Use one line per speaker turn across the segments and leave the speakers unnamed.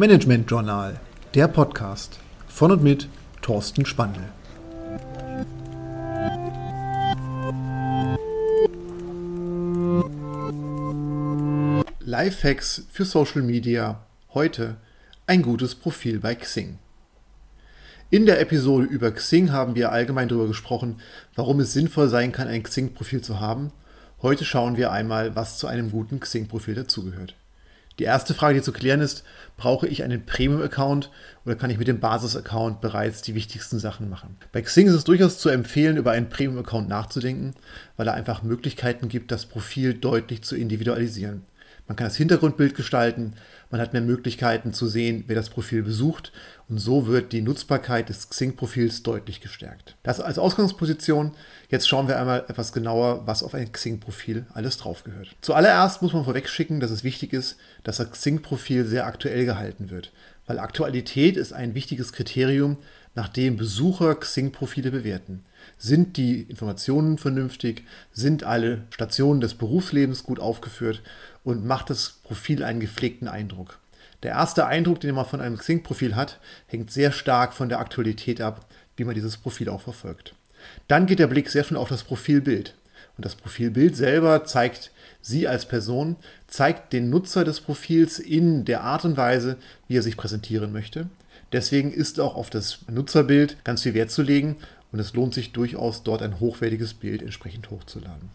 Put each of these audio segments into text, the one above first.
Management Journal, der Podcast von und mit Thorsten Spandl. Lifehacks für Social Media. Heute ein gutes Profil bei Xing. In der Episode über Xing haben wir allgemein darüber gesprochen, warum es sinnvoll sein kann, ein Xing-Profil zu haben. Heute schauen wir einmal, was zu einem guten Xing-Profil dazugehört. Die erste Frage, die zu klären ist, brauche ich einen Premium-Account oder kann ich mit dem Basis-Account bereits die wichtigsten Sachen machen? Bei Xing ist es durchaus zu empfehlen, über einen Premium-Account nachzudenken, weil er einfach Möglichkeiten gibt, das Profil deutlich zu individualisieren. Man kann das Hintergrundbild gestalten, man hat mehr Möglichkeiten zu sehen, wer das Profil besucht und so wird die Nutzbarkeit des Xing-Profils deutlich gestärkt. Das als Ausgangsposition. Jetzt schauen wir einmal etwas genauer, was auf ein Xing-Profil alles drauf gehört. Zuallererst muss man vorwegschicken, dass es wichtig ist, dass das Xing-Profil sehr aktuell gehalten wird, weil Aktualität ist ein wichtiges Kriterium, nach dem Besucher Xing-Profile bewerten. Sind die Informationen vernünftig? Sind alle Stationen des Berufslebens gut aufgeführt? Und macht das Profil einen gepflegten Eindruck? Der erste Eindruck, den man von einem Xing-Profil hat, hängt sehr stark von der Aktualität ab, wie man dieses Profil auch verfolgt. Dann geht der Blick sehr schnell auf das Profilbild. Und das Profilbild selber zeigt Sie als Person, zeigt den Nutzer des Profils in der Art und Weise, wie er sich präsentieren möchte. Deswegen ist auch auf das Nutzerbild ganz viel Wert zu legen und es lohnt sich durchaus, dort ein hochwertiges Bild entsprechend hochzuladen.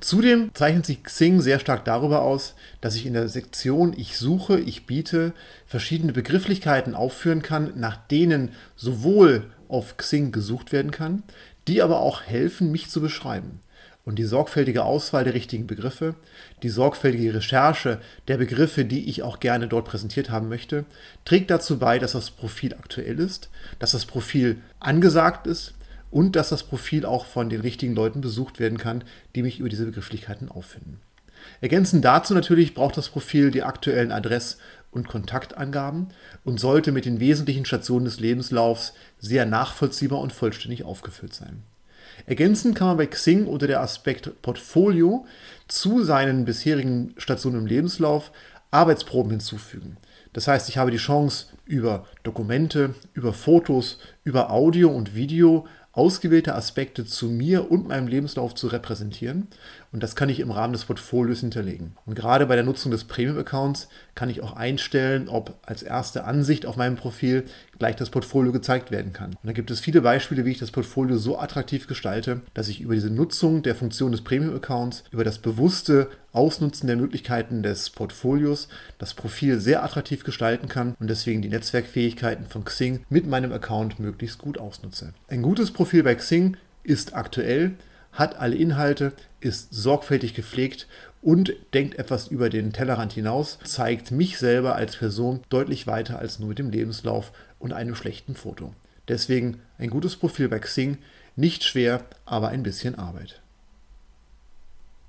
Zudem zeichnet sich Xing sehr stark darüber aus, dass ich in der Sektion Ich suche, ich biete verschiedene Begrifflichkeiten aufführen kann, nach denen sowohl auf Xing gesucht werden kann, die aber auch helfen, mich zu beschreiben. Und die sorgfältige Auswahl der richtigen Begriffe, die sorgfältige Recherche der Begriffe, die ich auch gerne dort präsentiert haben möchte, trägt dazu bei, dass das Profil aktuell ist, dass das Profil angesagt ist und dass das Profil auch von den richtigen Leuten besucht werden kann, die mich über diese Begrifflichkeiten auffinden. Ergänzend dazu natürlich braucht das Profil die aktuellen Adress- und Kontaktangaben und sollte mit den wesentlichen Stationen des Lebenslaufs sehr nachvollziehbar und vollständig aufgefüllt sein. Ergänzend kann man bei Xing unter der Aspekt Portfolio zu seinen bisherigen Stationen im Lebenslauf Arbeitsproben hinzufügen. Das heißt, ich habe die Chance, über Dokumente, über Fotos, über Audio und Video ausgewählte Aspekte zu mir und meinem Lebenslauf zu repräsentieren. Und das kann ich im Rahmen des Portfolios hinterlegen. Und gerade bei der Nutzung des Premium-Accounts kann ich auch einstellen, ob als erste Ansicht auf meinem Profil gleich das Portfolio gezeigt werden kann. Und da gibt es viele Beispiele, wie ich das Portfolio so attraktiv gestalte, dass ich über diese Nutzung der Funktion des Premium-Accounts, über das bewusste Ausnutzen der Möglichkeiten des Portfolios das Profil sehr attraktiv gestalten kann und deswegen die Netzwerkfähigkeiten von Xing mit meinem Account möglichst gut ausnutze. Ein gutes Profil bei Xing ist aktuell, hat alle Inhalte, ist sorgfältig gepflegt und denkt etwas über den Tellerrand hinaus, zeigt mich selber als Person deutlich weiter als nur mit dem Lebenslauf und einem schlechten Foto. Deswegen ein gutes Profil bei Xing, nicht schwer, aber ein bisschen Arbeit.